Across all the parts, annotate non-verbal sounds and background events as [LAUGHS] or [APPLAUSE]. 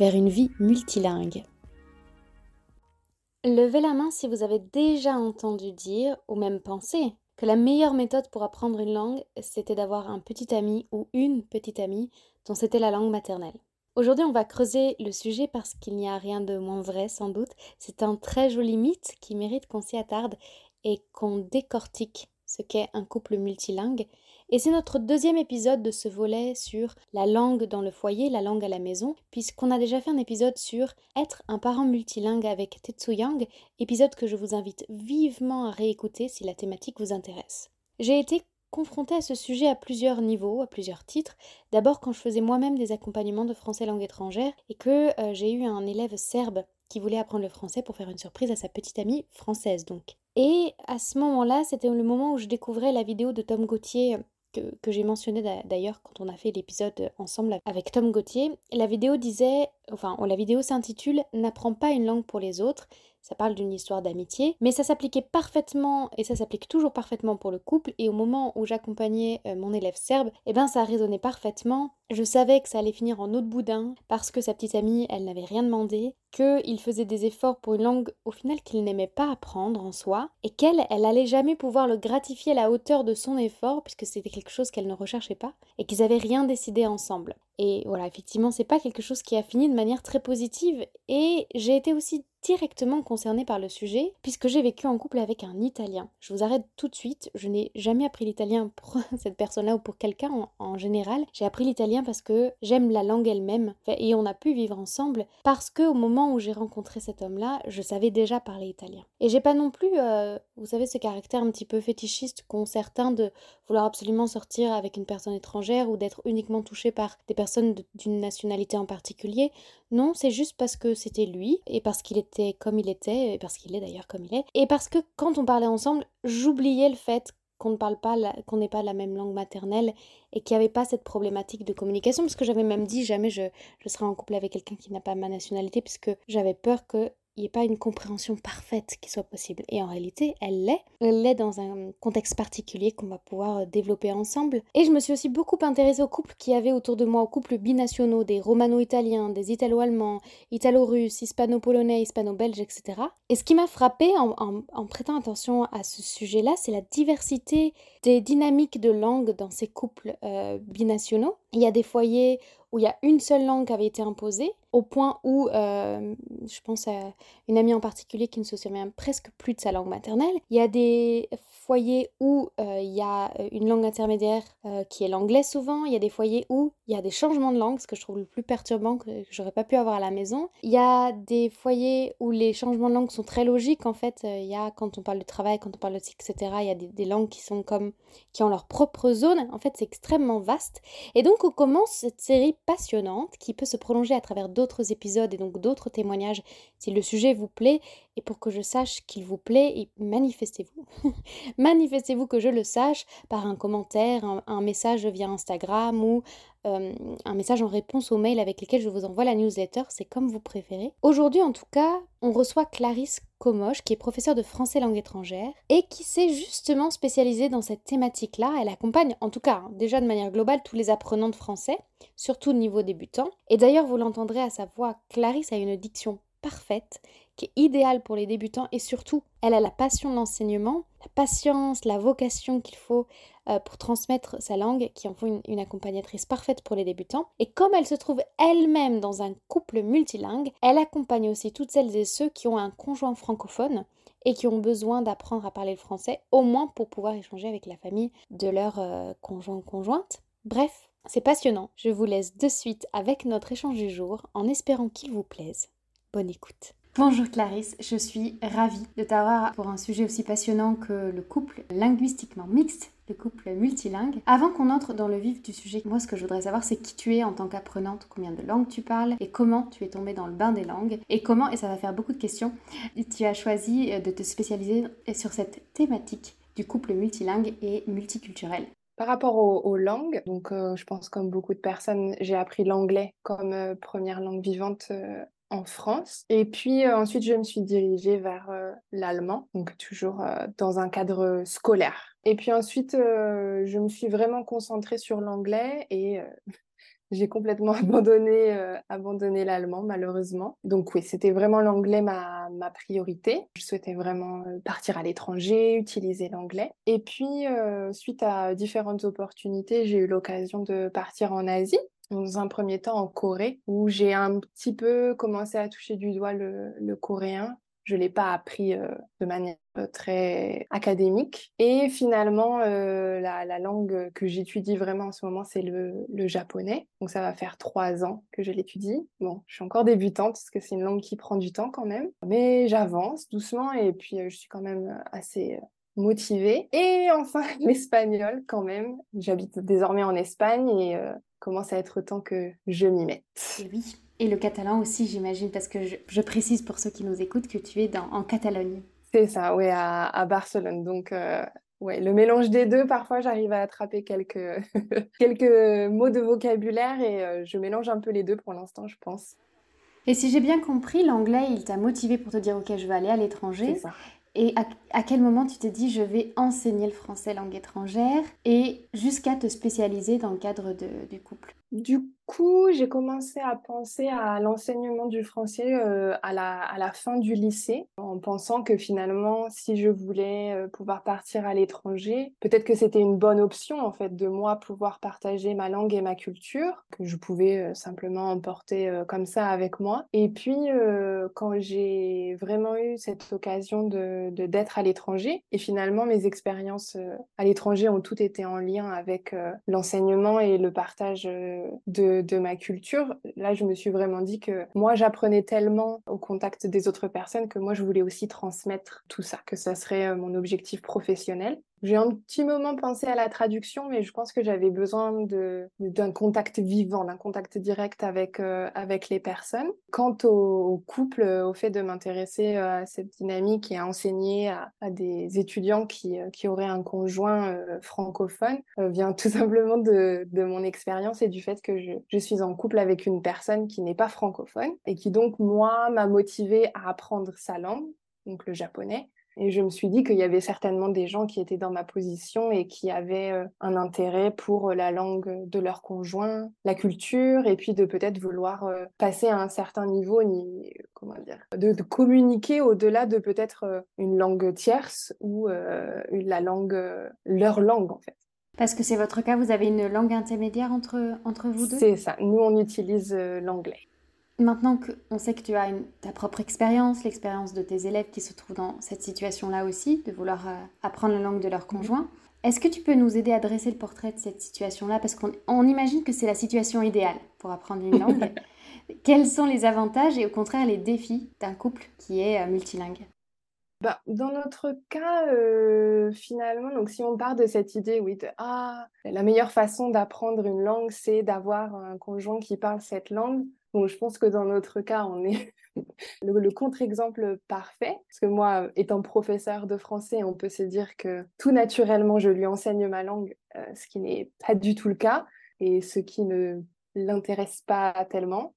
vers une vie multilingue. Levez la main si vous avez déjà entendu dire, ou même pensé, que la meilleure méthode pour apprendre une langue, c'était d'avoir un petit ami ou une petite amie dont c'était la langue maternelle. Aujourd'hui, on va creuser le sujet parce qu'il n'y a rien de moins vrai sans doute. C'est un très joli mythe qui mérite qu'on s'y attarde et qu'on décortique ce qu'est un couple multilingue et c'est notre deuxième épisode de ce volet sur la langue dans le foyer, la langue à la maison, puisqu'on a déjà fait un épisode sur être un parent multilingue avec Tetsu Yang, épisode que je vous invite vivement à réécouter si la thématique vous intéresse. J'ai été confrontée à ce sujet à plusieurs niveaux, à plusieurs titres. D'abord quand je faisais moi-même des accompagnements de français langue étrangère et que euh, j'ai eu un élève serbe qui voulait apprendre le français pour faire une surprise à sa petite amie française donc. Et à ce moment-là, c'était le moment où je découvrais la vidéo de Tom Gauthier que, j'ai mentionné d'ailleurs quand on a fait l'épisode ensemble avec Tom Gauthier. La vidéo disait, enfin, la vidéo s'intitule N'apprends pas une langue pour les autres ça parle d'une histoire d'amitié, mais ça s'appliquait parfaitement, et ça s'applique toujours parfaitement pour le couple, et au moment où j'accompagnais euh, mon élève serbe, eh ben ça résonnait parfaitement. Je savais que ça allait finir en de boudin, parce que sa petite amie, elle n'avait rien demandé, qu'il faisait des efforts pour une langue au final qu'il n'aimait pas apprendre en soi, et qu'elle, elle allait jamais pouvoir le gratifier à la hauteur de son effort, puisque c'était quelque chose qu'elle ne recherchait pas, et qu'ils avaient rien décidé ensemble. Et voilà, effectivement, c'est pas quelque chose qui a fini de manière très positive, et j'ai été aussi directement concernée par le sujet puisque j'ai vécu en couple avec un Italien. Je vous arrête tout de suite, je n'ai jamais appris l'italien [LAUGHS] pour cette personne-là ou pour quelqu'un en, général. J'ai appris l'italien parce que j'aime la langue elle-même et on a pu vivre ensemble parce que au moment où j'ai rencontré cet homme-là, je savais déjà parler italien. Et j'ai pas non plus, euh, vous savez, ce caractère un petit peu fétichiste qu'ont certains de vouloir absolument sortir avec une personne étrangère ou d'être uniquement touché par des personnes d'une nationalité en particulier. Non, c'est juste parce que c'était lui et parce qu'il était comme il était, et parce qu'il est d'ailleurs comme il est, et parce que quand on parlait ensemble, j'oubliais le fait qu'on ne parle pas, qu'on n'ait pas la même langue maternelle et qu'il n'y avait pas cette problématique de communication, parce que j'avais même dit jamais je, je serai en couple avec quelqu'un qui n'a pas ma nationalité, puisque j'avais peur que il n'y ait pas une compréhension parfaite qui soit possible. Et en réalité, elle l'est. Elle l'est dans un contexte particulier qu'on va pouvoir euh, développer ensemble. Et je me suis aussi beaucoup intéressée aux couples qui avaient autour de moi, aux couples binationaux, des romano-italiens, des italo-allemands, italo-russes, hispano-polonais, hispano-belges, etc. Et ce qui m'a frappé en, prêtant attention à ce sujet-là, c'est la diversité des dynamiques de langue dans ces couples euh, binationaux. Il y a des foyers où il y a une seule langue qui avait été imposée, au point où, euh, je pense à une amie en particulier qui ne se souvient presque plus de sa langue maternelle. Il y a des foyers où euh, il y a une langue intermédiaire qui est l'anglais souvent. Il y a des foyers où il y a des changements de langue, ce que je trouve le plus perturbant que, j'aurais pas pu avoir à la maison. Il y a des foyers où les changements de langue sont très logiques. En fait, il y a quand on parle de travail, quand on parle de etc. Il y a des, des langues qui sont comme qui ont leur propre zone. En fait, c'est extrêmement vaste. Et donc, on commence cette série passionnante qui peut se prolonger à travers d'autres épisodes et donc d'autres témoignages si le sujet vous plaît. Et pour que je sache qu'il vous plaît, manifestez-vous. [LAUGHS] manifestez-vous que je le sache par un commentaire, un, message via Instagram ou euh, un message en réponse au mail avec lequel je vous envoie la newsletter, c'est comme vous préférez. Aujourd'hui en tout cas, on reçoit Clarisse Comoche qui est professeure de français langue étrangère et qui s'est justement spécialisée dans cette thématique-là. Elle accompagne en tout cas hein, déjà de manière globale tous les apprenants de français, surtout au niveau débutant. Et d'ailleurs vous l'entendrez à sa voix, Clarisse a une diction parfaite qui idéale pour les débutants et surtout, elle a la passion de l'enseignement, la patience, la vocation qu'il faut euh, pour transmettre sa langue, qui en font une, accompagnatrice parfaite pour les débutants. Et comme elle se trouve elle-même dans un couple multilingue, elle accompagne aussi toutes celles et ceux qui ont un conjoint francophone et qui ont besoin d'apprendre à parler le français, au moins pour pouvoir échanger avec la famille de leur euh, conjoint conjointe. Bref, c'est passionnant. Je vous laisse de suite avec notre échange du jour en espérant qu'il vous plaise. Bonne écoute. Bonjour Clarisse, je suis ravie de t'avoir pour un sujet aussi passionnant que le couple linguistiquement mixte le couple multilingue. Avant qu'on entre dans le vif du sujet, moi ce que je voudrais savoir c'est qui tu es en tant qu'apprenante, combien de langues tu parles et comment tu es tombée dans le bain des langues et comment, et ça va faire beaucoup de questions, tu as choisi de te spécialiser sur cette thématique du couple multilingue et multiculturel. Par rapport aux, langues, donc euh, je pense comme beaucoup de personnes, j'ai appris l'anglais comme euh, première langue vivante euh, en France. Et puis ensuite, je me suis dirigée vers l'allemand, donc toujours dans un cadre scolaire. Et puis ensuite, je me suis vraiment concentrée sur l'anglais et [LAUGHS] j'ai complètement [LAUGHS] abandonné, euh, l'allemand, malheureusement. Donc oui, c'était vraiment l'anglais ma, priorité. Je souhaitais vraiment euh, partir à l'étranger, utiliser l'anglais. Et puis, euh, suite à différentes opportunités, j'ai eu l'occasion de partir en Asie dans un premier temps en Corée, où j'ai un petit peu commencé à toucher du doigt le, coréen. Je ne l'ai pas appris de manière euh, très académique. Et finalement, euh, la, langue que j'étudie vraiment en ce moment, c'est le, japonais. Donc ça va faire trois ans que je l'étudie. Bon, je suis encore débutante parce que c'est une langue qui prend du temps quand même. Mais j'avance doucement et puis euh, je suis quand même assez motivée. Et enfin, [LAUGHS] l'espagnol quand même. J'habite désormais en Espagne et commence à être temps que je m'y mette. Et oui. Et le catalan aussi, j'imagine, parce que je, précise pour ceux qui nous écoutent que tu es dans, en Catalogne. C'est ça, oui, à, Barcelone. Donc, euh, ouais, le mélange des deux, parfois, j'arrive à attraper quelques, [LAUGHS] quelques mots de vocabulaire et euh, je mélange un peu les deux pour l'instant, je pense. Et si j'ai bien compris, l'anglais, il t'a motivé pour te dire, OK, je vais aller à l'étranger. Et à, quel moment tu t'es dit je vais enseigner le français langue étrangère et jusqu'à te spécialiser dans le cadre du couple? Du coup, j'ai commencé à penser à l'enseignement du français euh, à, la, fin du lycée, en pensant que finalement, si je voulais euh, pouvoir partir à l'étranger, peut-être que c'était une bonne option en fait de moi pouvoir partager ma langue et ma culture, que je pouvais euh, simplement emporter comme ça avec moi. Et puis, quand j'ai vraiment eu cette occasion d'être à l'étranger, et finalement mes expériences à l'étranger ont toutes été en lien avec l'enseignement et le partage de ma culture, là, je me suis vraiment dit que moi, j'apprenais tellement au contact des autres personnes que moi, je voulais aussi transmettre tout ça, que ça serait euh, mon objectif professionnel. J'ai un petit moment pensé à la traduction, mais je pense que j'avais besoin d'un contact vivant, d'un contact direct avec, euh, les personnes. Quant au, couple, au fait de m'intéresser euh, à cette dynamique et à enseigner à, des étudiants qui, euh, auraient un conjoint francophone, vient tout [LAUGHS] simplement de, mon expérience et du fait que je suis en couple avec une personne qui n'est pas francophone et qui donc, moi, m'a motivée à apprendre sa langue, donc le japonais, et je me suis dit qu'il y avait certainement des gens qui étaient dans ma position et qui avaient euh, un intérêt pour euh, la langue de leur conjoint, la culture, et puis de peut-être vouloir euh, passer à un certain niveau, ni, comment dire, de, communiquer au-delà de peut-être une langue tierce ou la langue, leur langue en fait. Parce que c'est votre cas, vous avez une langue intermédiaire entre, entre vous deux? C'est ça, nous on utilise l'anglais. Maintenant qu'on sait que tu as ta propre expérience, l'expérience de tes élèves qui se trouvent dans cette situation-là aussi, de vouloir euh, apprendre la langue de leur conjoint, est-ce que tu peux nous aider à dresser le portrait de cette situation-là? Parce qu'on imagine que c'est la situation idéale pour apprendre une langue. [LAUGHS] Quels sont les avantages et au contraire les défis d'un couple qui est euh, multilingue? Bah, dans notre cas, euh, finalement, donc si on part de cette idée, oui, de ah, la meilleure façon d'apprendre une langue, c'est d'avoir un conjoint qui parle cette langue. Je pense que dans notre cas, on est [LAUGHS] le, contre-exemple parfait. Parce que moi, étant professeur de français, on peut se dire que tout naturellement, je lui enseigne ma langue, euh, ce qui n'est pas du tout le cas et ce qui ne l'intéresse pas tellement.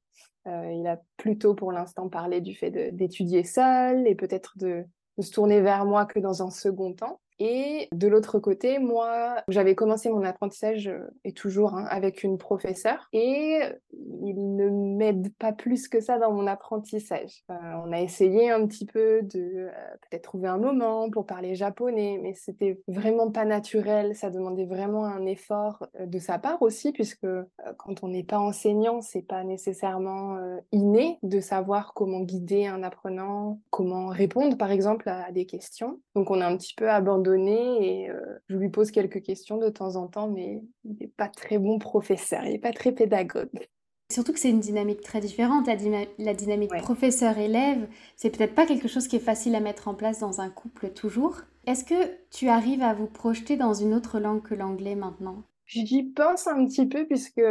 Euh, il a plutôt pour l'instant parlé du fait d'étudier seul et peut-être de, de se tourner vers moi que dans un second temps. Et de l'autre côté, moi, j'avais commencé mon apprentissage, euh, et toujours hein, avec une professeure, et il ne m'aide pas plus que ça dans mon apprentissage. Euh, on a essayé un petit peu de euh, peut-être trouver un moment pour parler japonais, mais c'était vraiment pas naturel, ça demandait vraiment un effort de sa part aussi, puisque quand on n'est pas enseignant, c'est pas nécessairement inné de savoir comment guider un apprenant, comment répondre par exemple à des questions. Donc on a un petit peu abandonné et euh, je lui pose quelques questions de temps en temps, mais il n'est pas très bon professeur, il n'est pas très pédagogue. Surtout que c'est une dynamique très différente. La, la dynamique professeur-élève, c'est peut-être pas quelque chose qui est facile à mettre en place dans un couple toujours. Est-ce que tu arrives à vous projeter dans une autre langue que l'anglais maintenant? J'y pense un petit peu puisque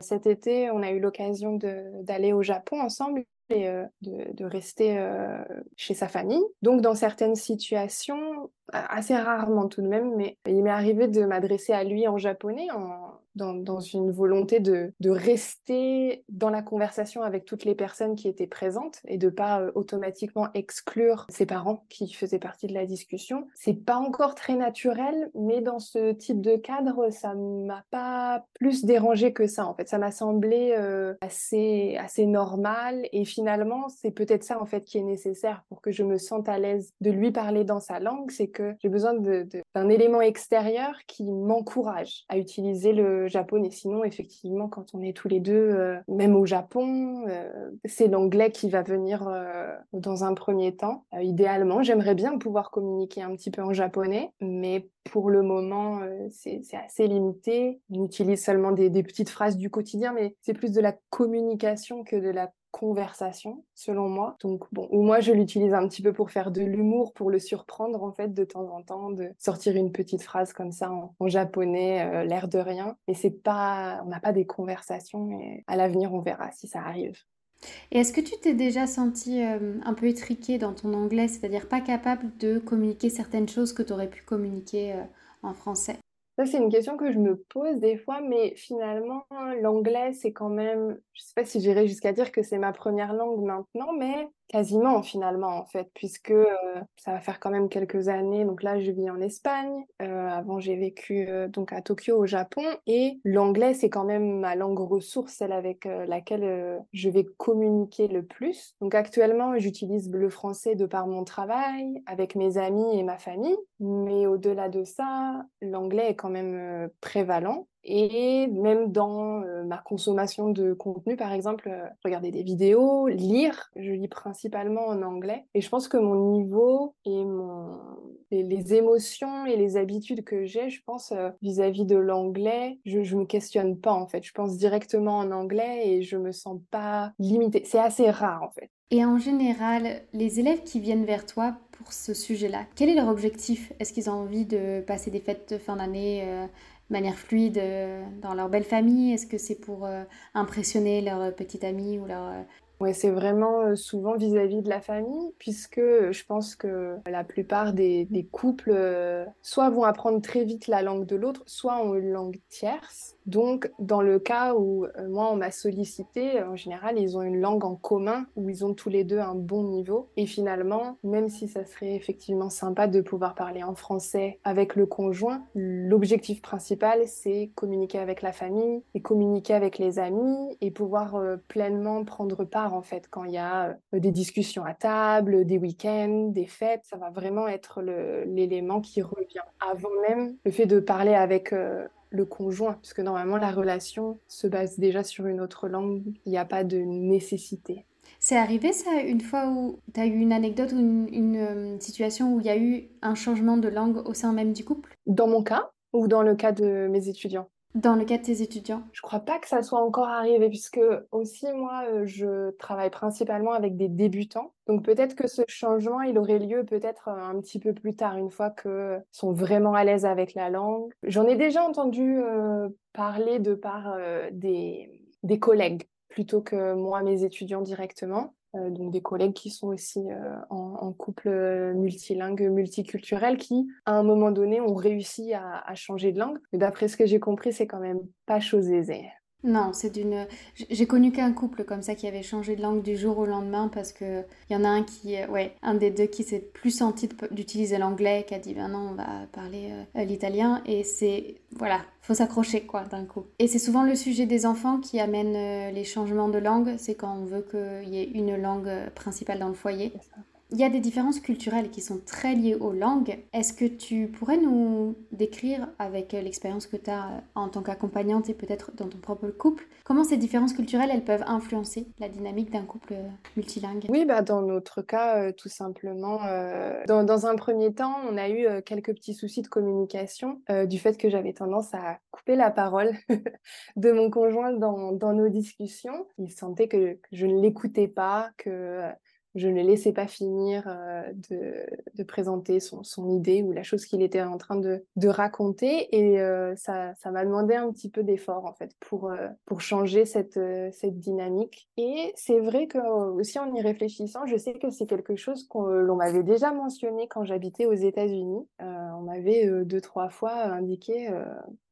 cet été, on a eu l'occasion d'aller au Japon ensemble et euh, de, de, rester euh, chez sa famille. Donc, dans certaines situations, assez rarement tout de même, mais il m'est arrivé de m'adresser à lui en japonais en, dans, une volonté de, rester dans la conversation avec toutes les personnes qui étaient présentes et de pas euh, automatiquement exclure ses parents qui faisaient partie de la discussion. C'est pas encore très naturel, mais dans ce type de cadre, ça m'a pas plus dérangé que ça. En fait, ça m'a semblé euh, assez assez normal et finalement, c'est peut-être ça en fait qui est nécessaire pour que je me sente à l'aise de lui parler dans sa langue, c'est que j'ai besoin d'un élément extérieur qui m'encourage à utiliser le japonais. Sinon, effectivement, quand on est tous les deux, euh, même au Japon, euh, c'est l'anglais qui va venir euh, dans un premier temps. idéalement, j'aimerais bien pouvoir communiquer un petit peu en japonais, mais pour le moment, c'est assez limité. On utilise seulement des, des petites phrases du quotidien, mais c'est plus de la communication que de la conversation, selon moi. Donc, bon, ou moi, je l'utilise un petit peu pour faire de l'humour, pour le surprendre, en fait, de temps en temps, de sortir une petite phrase comme ça en, japonais, euh, l'air de rien. Mais c'est pas, on n'a pas des conversations, et à l'avenir, on verra si ça arrive. Et est-ce que tu t'es déjà senti euh, un peu étriqué dans ton anglais, c'est-à-dire pas capable de communiquer certaines choses que tu aurais pu communiquer euh, en français? Ça, c'est une question que je me pose des fois, mais finalement, l'anglais, c'est quand même, je sais pas si j'irai jusqu'à dire que c'est ma première langue maintenant, mais Quasiment finalement en fait, puisque euh, ça va faire quand même quelques années. Donc là, je vis en Espagne. Euh, avant, j'ai vécu euh, donc à Tokyo au Japon. Et l'anglais, c'est quand même ma langue ressource, celle avec laquelle je vais communiquer le plus. Donc actuellement, j'utilise le français de par mon travail, avec mes amis et ma famille. Mais au-delà de ça, l'anglais est quand même prévalent. Et même dans euh, ma consommation de contenu, par exemple, euh, regarder des vidéos, lire, je lis principalement en anglais. Et je pense que mon niveau et les, émotions et les habitudes que j'ai, je pense, euh, vis-à-vis de l'anglais, je ne me questionne pas en fait. Je pense directement en anglais et je me sens pas limitée. C'est assez rare en fait. Et en général, les élèves qui viennent vers toi pour ce sujet-là, quel est leur objectif? Est-ce qu'ils ont envie de passer des fêtes de fin d'année manière fluide euh, dans leur belle famille? Est-ce que c'est pour euh, impressionner leur petite amie ou leur... Euh, oui, c'est vraiment souvent vis-à-vis de la famille, puisque je pense que la plupart des, des couples soit vont apprendre très vite la langue de l'autre, soit ont une langue tierce. Donc, dans le cas où euh, moi, on m'a sollicité, en général, ils ont une langue en commun où ils ont tous les deux un bon niveau. Et finalement, même si ça serait effectivement sympa de pouvoir parler en français avec le conjoint, l'objectif principal, c'est communiquer avec la famille et communiquer avec les amis et pouvoir euh, pleinement prendre part, en fait, quand il y a euh, des discussions à table, des week-ends, des fêtes. Ça va vraiment être l'élément qui revient. Avant même le fait de parler avec le conjoint, puisque normalement la relation se base déjà sur une autre langue, il n'y a pas de nécessité. C'est arrivé ça une fois où tu as eu une anecdote ou une, euh, situation où il y a eu un changement de langue au sein même du couple? Dans mon cas ou dans le cas de mes étudiants? Dans le cas de tes étudiants? Je crois pas que ça soit encore arrivé, puisque aussi moi, euh, je travaille principalement avec des débutants. Donc peut-être que ce changement, il aurait lieu peut-être euh, un petit peu plus tard, une fois qu'ils sont vraiment à l'aise avec la langue. J'en ai déjà entendu euh, parler de par des, des collègues plutôt que moi, mes étudiants directement. Euh, donc des collègues qui sont aussi euh, en, couple euh, multilingue, multiculturel, qui à un moment donné ont réussi à, à changer de langue. Mais d'après ce que j'ai compris, c'est quand même pas chose aisée. Non, c'est d'une. J'ai connu qu'un couple comme ça qui avait changé de langue du jour au lendemain parce que il y en a un qui, ouais, un des deux qui s'est plus senti d'utiliser l'anglais, qui a dit ben non, on va parler euh, l'italien et c'est voilà, faut s'accrocher quoi d'un coup. Et c'est souvent le sujet des enfants qui amène euh, les changements de langue, c'est quand on veut qu'il y ait une langue euh, principale dans le foyer. Il y a des différences culturelles qui sont très liées aux langues. Est-ce que tu pourrais nous décrire, avec l'expérience que tu as en tant qu'accompagnante et peut-être dans ton propre couple, comment ces différences culturelles, elles peuvent influencer la dynamique d'un couple multilingue? Oui, bah, dans notre cas, euh, tout simplement, euh, dans, un premier temps, on a eu euh, quelques petits soucis de communication du fait que j'avais tendance à couper la parole [LAUGHS] de mon conjoint dans, dans nos discussions. Il sentait que je ne l'écoutais pas, que je ne laissais pas finir euh, de, de, présenter son, son, idée ou la chose qu'il était en train de, de raconter. Et euh, ça, ça m'a demandé un petit peu d'effort, en fait, pour, euh, pour changer cette, cette dynamique. Et c'est vrai que aussi en y réfléchissant, je sais que c'est quelque chose qu'on l'on m'avait déjà mentionné quand j'habitais aux États-Unis. on m'avait deux, trois fois indiqué,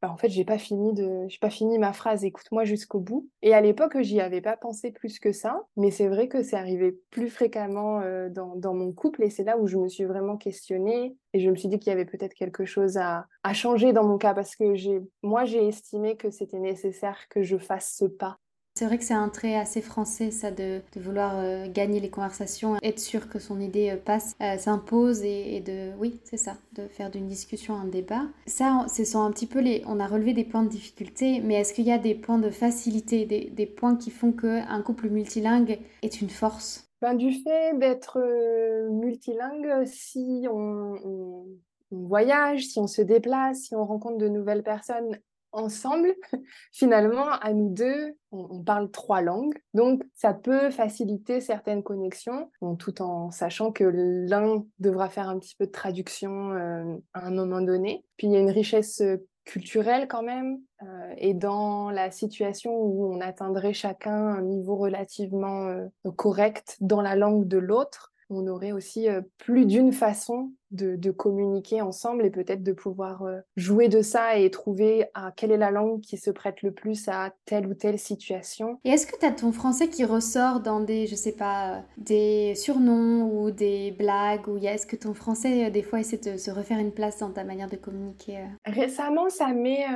bah, en fait, j'ai pas fini de, j'ai pas fini ma phrase, écoute-moi jusqu'au bout. Et à l'époque, j'y avais pas pensé plus que ça. Mais c'est vrai que c'est arrivé plus fréquemment euh, dans, mon couple et c'est là où je me suis vraiment questionnée et je me suis dit qu'il y avait peut-être quelque chose à, à, changer dans mon cas parce que j'ai, moi j'ai estimé que c'était nécessaire que je fasse ce pas. C'est vrai que c'est un trait assez français, ça, de, vouloir euh, gagner les conversations, être sûr que son idée euh, passe, s'impose et, de, oui, c'est ça, de faire d'une discussion un débat. Ça, ce sont un petit peu les, on a relevé des points de difficulté, mais est-ce qu'il y a des points de facilité, des, points qui font qu'un couple multilingue est une force? Ben, Du fait d'être euh, multilingue, si on, voyage, si on se déplace, si on rencontre de nouvelles personnes ensemble, [LAUGHS] finalement, à nous deux, on, parle trois langues. Donc, ça peut faciliter certaines connexions, tout en sachant que l'un devra faire un petit peu de traduction euh, à un moment donné. Puis, il y a une richesse culturelle quand même, euh, et dans la situation où on atteindrait chacun un niveau relativement euh, correct dans la langue de l'autre, on aurait aussi euh, plus d'une façon de, communiquer ensemble et peut-être de pouvoir euh, jouer de ça et trouver à quelle est la langue qui se prête le plus à telle ou telle situation. Et est-ce que tu as ton français qui ressort dans des, je sais pas, des surnoms ou des blagues ou est-ce que ton français euh, des fois essaie de se refaire une place dans ta manière de communiquer euh? Récemment, ça m'est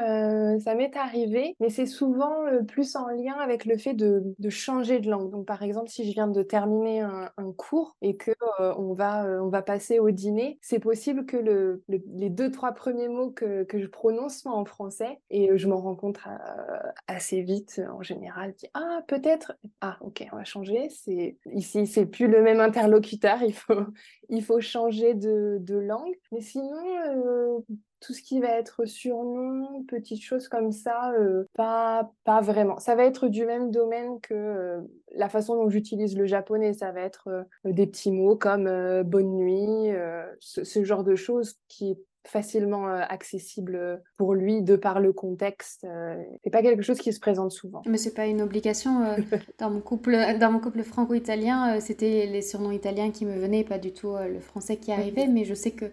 ça m'est arrivé, mais c'est souvent plus en lien avec le fait de, de, changer de langue. Donc par exemple, si je viens de terminer un, un cours et que on va on va passer au dîner, c'est possible que le, les deux, trois premiers mots que, que, je prononce soient en français et euh, je m'en rends compte euh, assez vite en général. Dis, ah, peut-être, ah, ok, on va changer. C'est Ici, c'est plus le même interlocuteur, il faut, [LAUGHS] il faut changer de, de langue. Mais sinon, euh, tout ce qui va être surnom, petites choses comme ça, euh, pas, pas vraiment. Ça va être du même domaine que euh, la façon dont j'utilise le japonais. Ça va être euh, des petits mots comme bonne nuit, ce, ce, genre de choses qui est facilement accessible pour lui de par le contexte. c'est pas quelque chose qui se présente souvent. Mais c'est pas une obligation. [LAUGHS] dans mon couple, dans mon couple franco-italien, c'était les surnoms italiens qui me venaient, pas du tout le français qui arrivait. Mais je sais que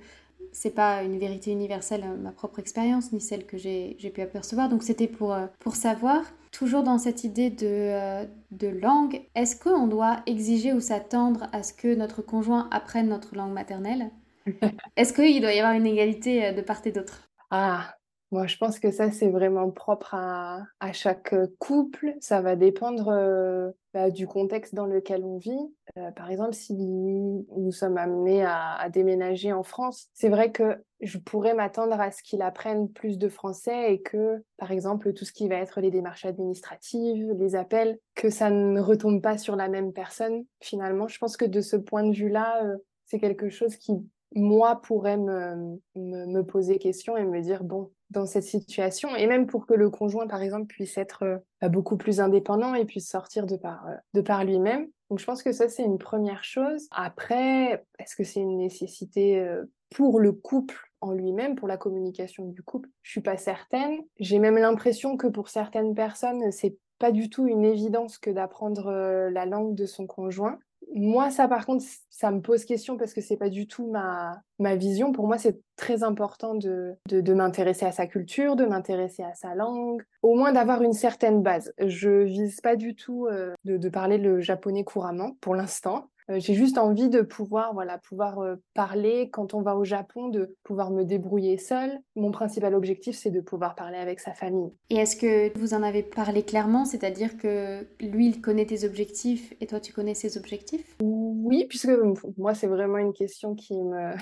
c'est pas une vérité universelle, euh, ma propre expérience, ni celle que j'ai pu apercevoir. Donc c'était pour, euh, pour savoir, toujours dans cette idée de, euh, de langue, est-ce qu'on doit exiger ou s'attendre à ce que notre conjoint apprenne notre langue maternelle? [LAUGHS] Est-ce qu'il doit y avoir une égalité de part et d'autre? Ah, moi, je pense que ça, c'est vraiment propre à, à, chaque couple. Ça va dépendre euh, bah, du contexte dans lequel on vit. Euh, par exemple, si nous sommes amenés à, déménager en France, c'est vrai que je pourrais m'attendre à ce qu'il apprenne plus de français et que, par exemple, tout ce qui va être les démarches administratives, les appels, que ça ne retombe pas sur la même personne. Finalement, je pense que de ce point de vue-là, euh, c'est quelque chose qui moi pourrais me, me, me, poser question et me dire bon dans cette situation et même pour que le conjoint par exemple puisse être euh, beaucoup plus indépendant et puisse sortir de par euh, de par lui-même. Donc je pense que ça c'est une première chose. Après est-ce que c'est une nécessité euh, pour le couple en lui-même pour la communication du couple? Je suis pas certaine. J'ai même l'impression que pour certaines personnes c'est pas du tout une évidence que d'apprendre la langue de son conjoint moi, ça, par contre, ça me pose question parce que c'est pas du tout ma, ma vision. Pour moi, c'est très important de, de, m'intéresser à sa culture, de m'intéresser à sa langue, au moins d'avoir une certaine base. Je vise pas du tout euh, de, de, parler le japonais couramment pour l'instant. Euh, j'ai juste envie de pouvoir, voilà, pouvoir euh, parler quand on va au Japon, de pouvoir me débrouiller seule. Mon principal objectif, c'est de pouvoir parler avec sa famille. Et est-ce que vous en avez parlé clairement, c'est-à-dire que lui, il connaît tes objectifs et toi, tu connais ses objectifs? Oui, puisque moi, c'est vraiment une question qui me,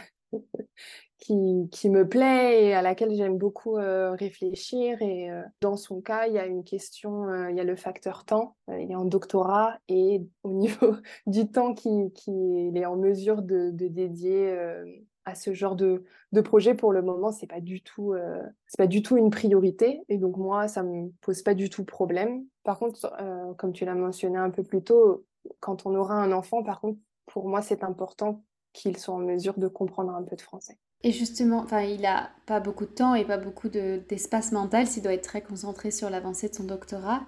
qui, qui, me plaît et à laquelle j'aime beaucoup euh, réfléchir. Et euh, dans son cas, il y a une question, euh, il y a le facteur temps. il est en doctorat et [LAUGHS] au niveau du temps qu'il qui est en mesure de, de dédier à ce genre de, de, projet, pour le moment, c'est pas du tout, c'est pas du tout une priorité. Et donc moi, ça me pose pas du tout problème. Par contre, comme tu l'as mentionné un peu plus tôt, quand on aura un enfant, par contre, pour moi, c'est important qu'ils soient en mesure de comprendre un peu de français. Et justement, il a pas beaucoup de temps et pas beaucoup d'espace mental s'il doit être très concentré sur l'avancée de son doctorat.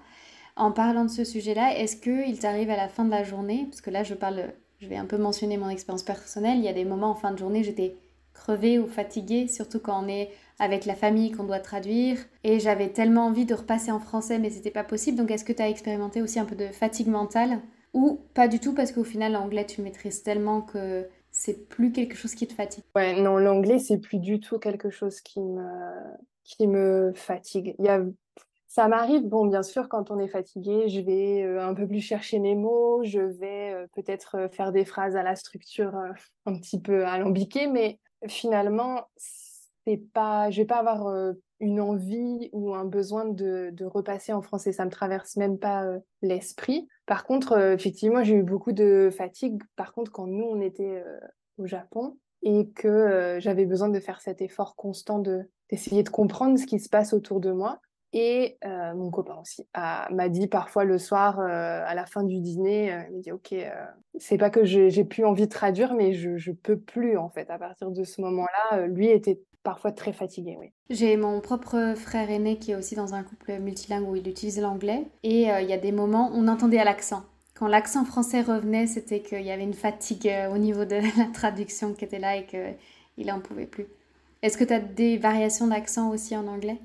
En parlant de ce sujet-là, est-ce qu'il t'arrive à la fin de la journée, parce que là je parle, je vais un peu mentionner mon expérience personnelle, il y a des moments en fin de journée j'étais crevée ou fatiguée, surtout quand on est avec la famille qu'on doit traduire, et j'avais tellement envie de repasser en français mais c'était pas possible. Donc est-ce que tu as expérimenté aussi un peu de fatigue mentale? Ou pas du tout parce qu'au final l'anglais tu maîtrises tellement que c'est plus quelque chose qui te fatigue Ouais, non, l'anglais, c'est plus du tout quelque chose qui me, qui me fatigue. Il y a... Ça m'arrive, bon, bien sûr, quand on est fatigué, je vais euh, un peu plus chercher mes mots, je vais euh, peut-être euh, faire des phrases à la structure un petit peu alambiquée, mais finalement, c'est pas, je vais pas avoir une envie ou un besoin de, repasser en français. Ça me traverse même pas l'esprit. Par contre, euh, effectivement, j'ai eu beaucoup de fatigue. Par contre, quand nous, on était euh, au Japon et que euh, j'avais besoin de faire cet effort constant de d'essayer de comprendre ce qui se passe autour de moi. Et mon copain aussi m'a dit parfois le soir, à la fin du dîner, il dit Ok, c'est pas que j'ai plus envie de traduire, mais je, je peux plus en fait. À partir de ce moment-là, lui était parfois très fatigué, oui. J'ai mon propre frère aîné qui est aussi dans un couple multilingue où il utilise l'anglais. Et euh, il y a des moments où on entendait à l'accent. Quand l'accent français revenait, c'était qu'il y avait une fatigue euh, au niveau de [LAUGHS] la traduction qui était là et qu'il n'en pouvait plus. Est-ce que tu as des variations d'accent aussi en anglais?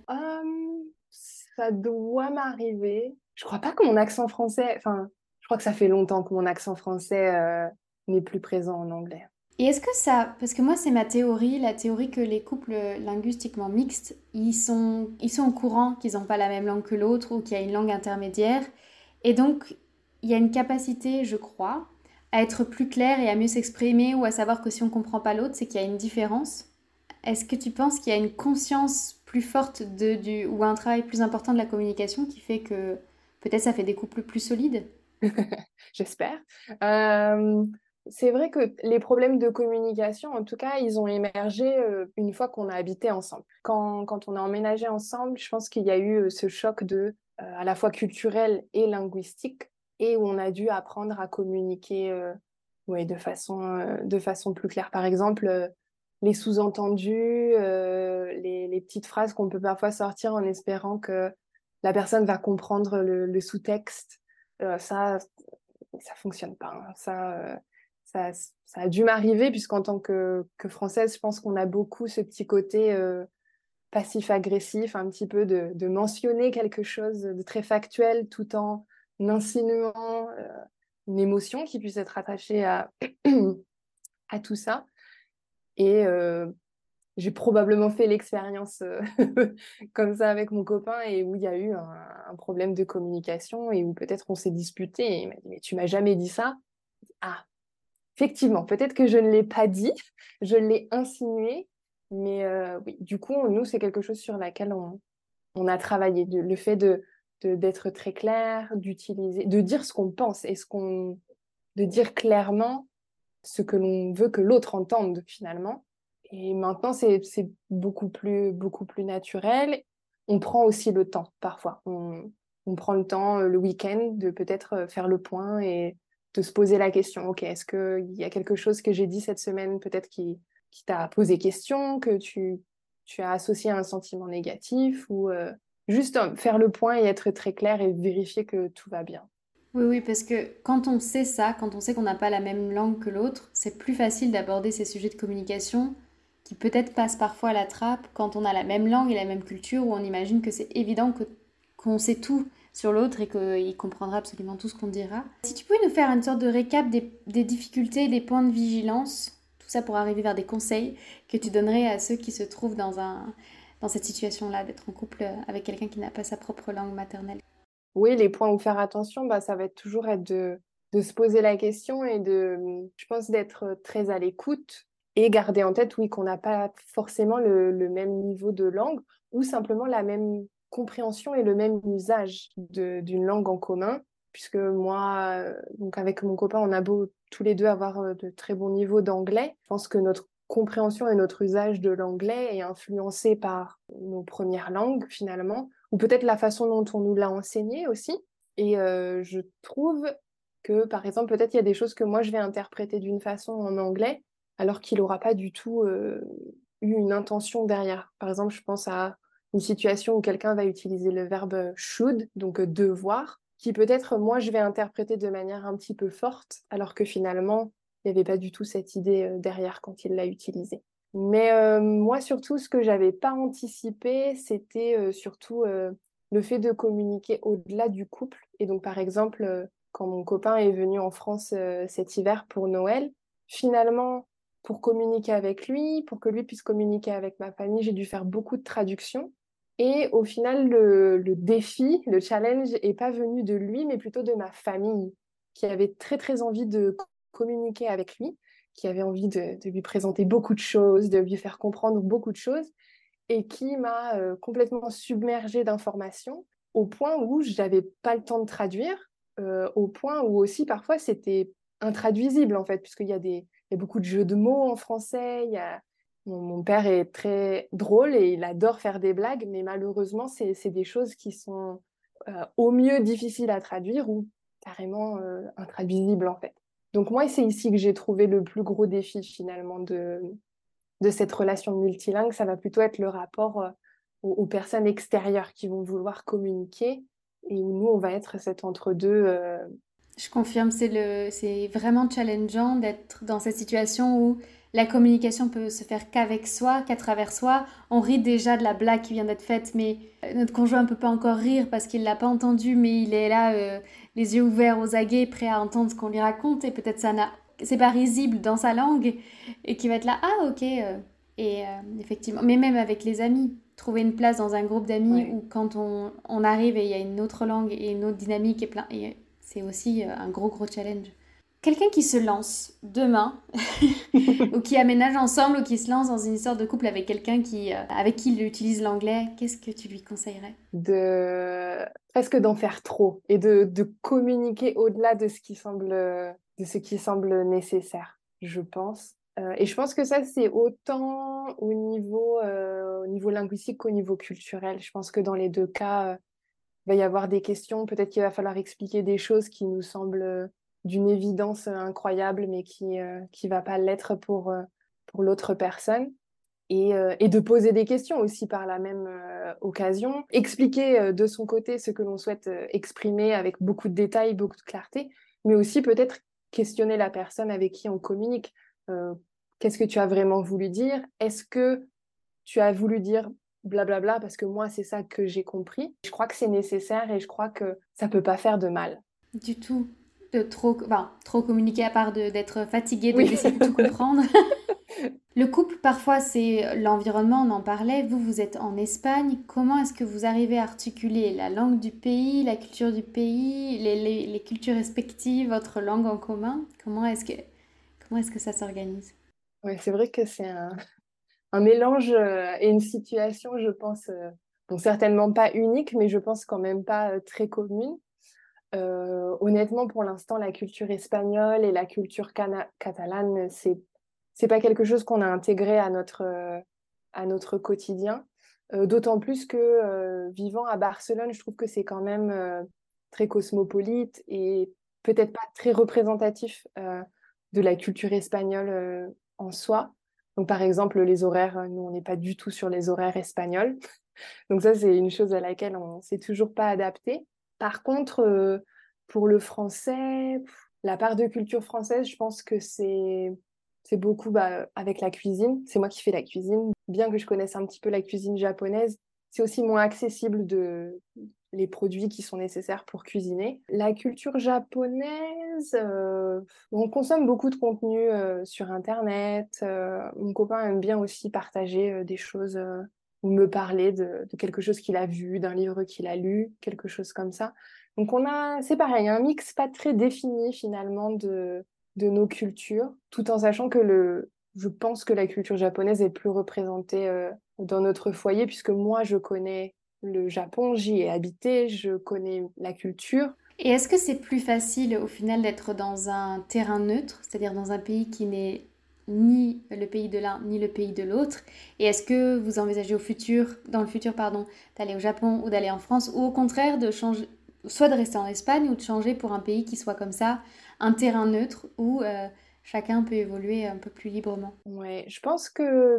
Ça doit m'arriver. Je crois pas que mon accent français... Enfin, je crois que ça fait longtemps que mon accent français euh, n'est plus présent en anglais. Et est-ce que ça, parce que moi c'est ma théorie, la théorie que les couples linguistiquement mixtes, ils sont, ils sont au courant qu'ils n'ont pas la même langue que l'autre ou qu'il y a une langue intermédiaire. Et donc il y a une capacité, je crois, à être plus clair et à mieux s'exprimer ou à savoir que si on ne comprend pas l'autre, c'est qu'il y a une différence. Est-ce que tu penses qu'il y a une conscience plus forte de, du, ou un travail plus important de la communication qui fait que peut-être ça fait des couples plus solides? [LAUGHS] J'espère. Euh, c'est vrai que les problèmes de communication, en tout cas, ils ont émergé euh, une fois qu'on a habité ensemble. Quand, quand, on a emménagé ensemble, je pense qu'il y a eu euh, ce choc de euh, à la fois culturel et linguistique, et où on a dû apprendre à communiquer ouais, de, façon, de façon plus claire. Par exemple, les sous-entendus, les, petites phrases qu'on peut parfois sortir en espérant que la personne va comprendre le, sous-texte, ça, ça fonctionne pas. Hein. Ça ça, a dû m'arriver, puisqu'en tant que, française, je pense qu'on a beaucoup ce petit côté euh, passif-agressif, un petit peu de, mentionner quelque chose de très factuel tout en insinuant euh, une émotion qui puisse être attachée à, [CLEARS THROAT] tout ça. Et euh, j'ai probablement fait l'expérience [LAUGHS] comme ça avec mon copain et où il y a eu un, un problème de communication et où peut-être on s'est disputé et il m'a dit mais tu m'as jamais dit ça ah Effectivement, peut-être que je ne l'ai pas dit, je l'ai insinué, mais euh, oui, du coup, nous, c'est quelque chose sur laquelle on, a travaillé. le fait de d'être très clair, d'utiliser, de dire ce qu'on pense et ce qu'on, de dire clairement ce que l'on veut que l'autre entende finalement. Et maintenant, c'est beaucoup plus, beaucoup plus naturel. On prend aussi le temps parfois. On, on prend le temps euh, le week-end de peut-être euh, faire le point et de se poser la question, ok, est-ce qu'il y a quelque chose que j'ai dit cette semaine peut-être qui, t'a posé question, que tu, tu as associé à un sentiment négatif, ou euh, juste faire le point et être très clair et vérifier que tout va bien? Oui, oui, parce que quand on sait ça, quand on sait qu'on n'a pas la même langue que l'autre, c'est plus facile d'aborder ces sujets de communication qui peut-être passent parfois à la trappe quand on a la même langue et la même culture, où on imagine que c'est évident que, qu'on sait tout sur l'autre et qu'il comprendra absolument tout ce qu'on dira. Si tu pouvais nous faire une sorte de récap des, difficultés, des points de vigilance, tout ça pour arriver vers des conseils que tu donnerais à ceux qui se trouvent dans, un, dans cette situation-là, d'être en couple avec quelqu'un qui n'a pas sa propre langue maternelle? Oui, les points où faire attention, bah, ça va être toujours être de, de se poser la question et de, je pense, d'être très à l'écoute et garder en tête, oui, qu'on n'a pas forcément le, le, même niveau de langue ou simplement la même compréhension et le même usage d'une langue en commun. Puisque moi, donc avec mon copain, on a beau tous les deux avoir de très bons niveaux d'anglais. Je pense que notre compréhension et notre usage de l'anglais est influencé par nos premières langues finalement, ou peut-être la façon dont on nous l'a enseigné aussi. Et euh, je trouve que, par exemple, peut-être il y a des choses que moi je vais interpréter d'une façon en anglais, alors qu'il n'aura pas du tout euh, eu une intention derrière. Par exemple, je pense à une situation où quelqu'un va utiliser le verbe should, donc devoir, qui peut-être moi je vais interpréter de manière un petit peu forte, alors que finalement il n'y avait pas du tout cette idée euh, derrière quand il l'a utilisé. Mais euh, moi surtout ce que j'avais pas anticipé, c'était euh, surtout le fait de communiquer au-delà du couple. Et donc par exemple quand mon copain est venu en France cet hiver pour Noël, finalement pour communiquer avec lui, pour que lui puisse communiquer avec ma famille, j'ai dû faire beaucoup de traductions. Et au final, le, défi, le challenge n'est pas venu de lui, mais plutôt de ma famille, qui avait très très envie de communiquer avec lui, qui avait envie de, lui présenter beaucoup de choses, de lui faire comprendre beaucoup de choses, et qui m'a euh, complètement submergée d'informations au point où je n'avais pas le temps de traduire, euh, au point où aussi parfois c'était intraduisible en fait, puisqu'il y, a beaucoup de jeux de mots en français, mon, père est très drôle et il adore faire des blagues, mais malheureusement, c'est des choses qui sont euh, au mieux difficiles à traduire ou carrément euh, intraduisibles en fait. Donc moi, c'est ici que j'ai trouvé le plus gros défi finalement de, de cette relation multilingue. Ça va plutôt être le rapport euh, aux, personnes extérieures qui vont vouloir communiquer et où nous, on va être cet entre-deux. Je confirme, c'est vraiment challengeant d'être dans cette situation où la communication peut se faire qu'avec soi, qu'à travers soi. On rit déjà de la blague qui vient d'être faite, mais euh, notre conjoint ne peut pas encore rire parce qu'il ne l'a pas entendu, mais il est là, euh, les yeux ouverts aux aguets, prêt à entendre ce qu'on lui raconte, et peut-être ça n'a, c'est pas risible dans sa langue, et qui va être là, ah ok. Euh. et effectivement, mais même avec les amis, trouver une place dans un groupe d'amis où quand on, on, arrive et il y a une autre langue et une autre dynamique, et plein, et c'est aussi un gros gros challenge quelqu'un qui se lance demain [LAUGHS] ou qui aménage ensemble ou qui se lance dans une histoire de couple avec quelqu'un qui euh, avec qui il utilise l'anglais, qu'est-ce que tu lui conseillerais? De presque d'en faire trop et de, de communiquer au-delà de ce qui semble de ce qui semble nécessaire, je pense. Euh, et je pense que ça c'est autant au niveau euh, au niveau linguistique qu'au niveau culturel. Je pense que dans les deux cas il va y avoir des questions, peut-être qu'il va falloir expliquer des choses qui nous semblent d'une évidence incroyable, mais qui ne euh, va pas l'être pour, euh, pour l'autre personne. Et, euh, et, de poser des questions aussi par la même occasion. Expliquer de son côté ce que l'on souhaite exprimer avec beaucoup de détails, beaucoup de clarté, mais aussi peut-être questionner la personne avec qui on communique. Qu'est-ce que tu as vraiment voulu dire? Est-ce que tu as voulu dire blablabla bla bla parce que moi c'est ça que j'ai compris? Je crois que c'est nécessaire et je crois que ça peut pas faire de mal. Du tout de trop, enfin, trop communiquer à part d'être fatigué, de essayer de tout [LAUGHS] comprendre. Le couple, parfois, c'est l'environnement, on en parlait. Vous, vous êtes en Espagne. Comment est-ce que vous arrivez à articuler la langue du pays, la culture du pays, les, les, cultures respectives, votre langue en commun? Comment est-ce que, comment est-ce que ça s'organise? Oui, c'est vrai que c'est un, un, mélange euh, et une situation, je pense, euh, bon, certainement pas unique, mais je pense quand même pas euh, très commune. Euh, honnêtement, pour l'instant, la culture espagnole et la culture catalane, c'est c'est pas quelque chose qu'on a intégré à notre à notre quotidien. Euh, d'autant plus que euh, vivant à Barcelone, je trouve que c'est quand même très cosmopolite et peut-être pas très représentatif de la culture espagnole en soi. Donc, par exemple, les horaires, nous, on n'est pas du tout sur les horaires espagnols. [LAUGHS] Donc, ça, c'est une chose à laquelle on s'est toujours pas adapté. Par contre, euh, pour le français, la part de culture française, je pense que c'est beaucoup bah, avec la cuisine. C'est moi qui fais la cuisine. Bien que je connaisse un petit peu la cuisine japonaise, c'est aussi moins accessible de, les produits qui sont nécessaires pour cuisiner. La culture japonaise, euh, on consomme beaucoup de contenu euh, sur Internet. Mon copain aime bien aussi partager des choses ou me parler de, quelque chose qu'il a vu, d'un livre qu'il a lu, quelque chose comme ça. Donc on a, c'est pareil, un mix pas très défini finalement de, de nos cultures, tout en sachant que le, je pense que la culture japonaise est plus représentée dans notre foyer, puisque moi je connais le Japon, j'y ai habité, je connais la culture. Et est-ce que c'est plus facile au final d'être dans un terrain neutre, c'est-à-dire dans un pays qui n'est ni le pays de l'un ni le pays de l'autre. Et est-ce que vous envisagez au futur, dans le futur pardon, d'aller au Japon ou d'aller en France ou au contraire de changer, soit de rester en Espagne ou de changer pour un pays qui soit comme ça, un terrain neutre où euh, chacun peut évoluer un peu plus librement? Ouais, je pense que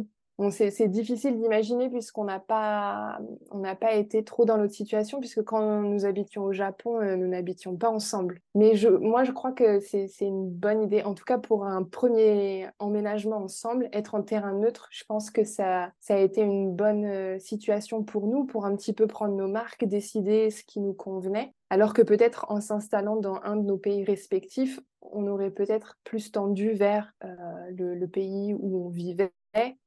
c'est difficile d'imaginer puisqu'on n'a pas, on n'a pas été trop dans notre situation, puisque quand nous habitions au Japon, euh, nous n'habitions pas ensemble. Mais je, moi, je crois que c'est une bonne idée, en tout cas pour un premier emménagement ensemble, être en terrain neutre, je pense que ça, ça a été une bonne euh, situation pour nous, pour un petit peu prendre nos marques, décider ce qui nous convenait. Alors que peut-être en s'installant dans un de nos pays respectifs, on aurait peut-être plus tendu vers euh, le, pays où on vivait,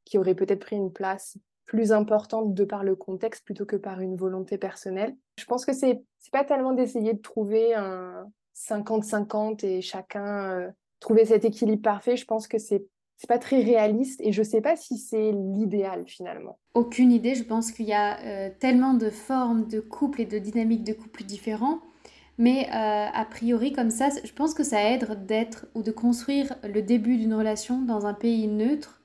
qui aurait peut-être pris une place plus importante de par le contexte plutôt que par une volonté personnelle. Je pense que c'est pas tellement d'essayer de trouver un 50-50 et chacun euh, trouver cet équilibre parfait. Je pense que c'est c'est pas très réaliste et je sais pas si c'est l'idéal finalement. Aucune idée, je pense qu'il y a euh, tellement de formes de couple et de dynamiques de couple différents mais euh, a priori, comme ça, je pense que ça aide d'être ou de construire le début d'une relation dans un pays neutre.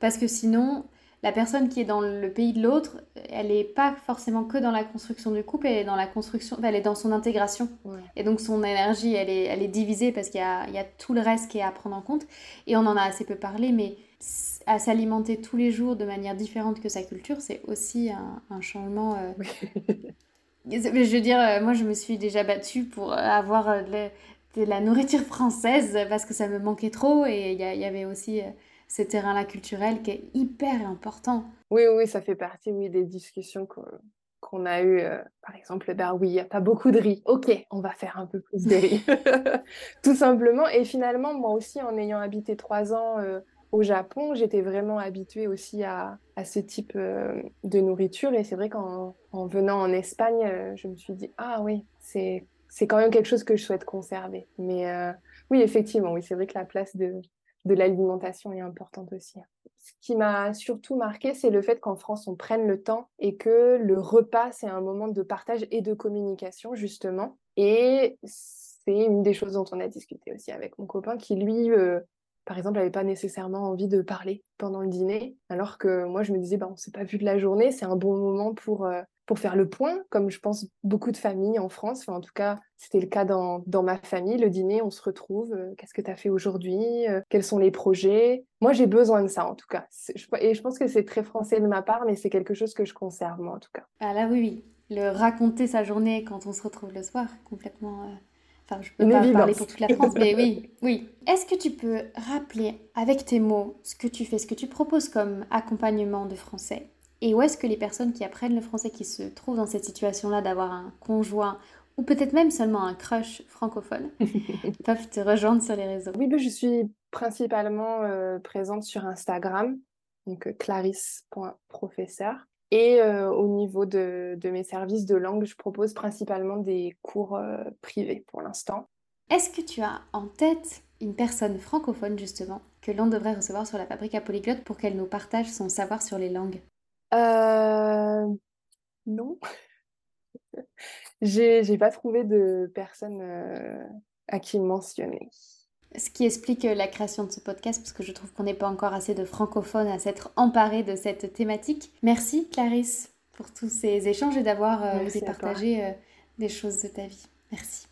Parce que sinon, la personne qui est dans le pays de l'autre, elle n'est pas forcément que dans la construction du couple, elle est dans la construction, elle est dans son intégration. Et donc son énergie, elle est, elle est divisée parce qu'il y a, il y a tout le reste qui est à prendre en compte. Et on en a assez peu parlé, mais à s'alimenter tous les jours de manière différente que sa culture, c'est aussi un, changement. Euh, [LAUGHS] Je veux dire, euh, moi, je me suis déjà battue pour avoir euh, de, la nourriture française parce que ça me manquait trop et il y, avait aussi euh, ce terrain-là culturel qui est hyper important. Oui, oui, ça fait partie oui, des discussions qu'on a eues. par exemple, ben oui, il n'y a pas beaucoup de riz. Ok, on va faire un peu plus de riz. [LAUGHS] Tout simplement. Et finalement, moi aussi, en ayant habité trois ans au Japon, j'étais vraiment habituée aussi à, ce type euh, de nourriture. Et c'est vrai qu'en en venant en Espagne, euh, je me suis dit, ah oui, c'est, quand même quelque chose que je souhaite conserver. Mais euh, oui, effectivement, oui, c'est vrai que la place de, de l'alimentation est importante aussi. Ce qui m'a surtout marqué, c'est le fait qu'en France, on prenne le temps et que le repas, c'est un moment de partage et de communication, justement. Et c'est une des choses dont on a discuté aussi avec mon copain qui, lui, par exemple, n'avait pas nécessairement envie de parler pendant le dîner, alors que moi, je me disais, bah, on s'est pas vu de la journée, c'est un bon moment pour, euh, pour faire le point, comme je pense beaucoup de familles en France. En tout cas, c'était le cas dans, dans, ma famille. Le dîner, on se retrouve. Euh, qu'est-ce que tu as fait aujourd'hui euh, Quels sont les projets? Moi, j'ai besoin de ça, en tout cas. Et je pense que c'est très français de ma part, mais c'est quelque chose que je conserve, moi, en tout cas. Ah là, oui, oui. Le raconter sa journée quand on se retrouve le soir, complètement Enfin, je peux pas parler pour toute la France, mais oui, [LAUGHS] oui. Est-ce que tu peux rappeler avec tes mots ce que tu fais, ce que tu proposes comme accompagnement de français Et où est-ce que les personnes qui apprennent le français, qui se trouvent dans cette situation-là d'avoir un conjoint ou peut-être même seulement un crush francophone, [LAUGHS] peuvent te rejoindre sur les réseaux? Oui, ben, je suis principalement euh, présente sur Instagram, donc euh, clarisse.professeur. Et euh, au niveau de, mes services de langue, je propose principalement des cours euh, privés pour l'instant. Est-ce que tu as en tête une personne francophone justement que l'on devrait recevoir sur la fabrique à polyglotte pour qu'elle nous partage son savoir sur les langues? Euh... Non. [LAUGHS] j'ai pas trouvé de personne euh, à qui mentionner. Ce qui explique euh, la création de ce podcast, parce que je trouve qu'on n'est pas encore assez de francophones à s'être emparés de cette thématique. Merci Clarisse pour tous ces échanges et d'avoir euh, osé partager euh, des choses de ta vie. Merci.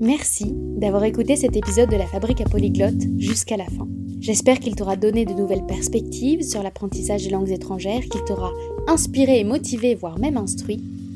Merci d'avoir écouté cet épisode de la Fabrique à Polyglotte jusqu'à la fin. J'espère qu'il t'aura donné de nouvelles perspectives sur l'apprentissage des langues étrangères, qu'il t'aura inspiré et motivé, voire même instruit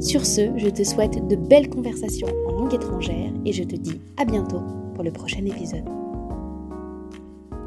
Sur ce, je te souhaite de belles conversations en langue étrangère et je te dis à bientôt pour le prochain épisode.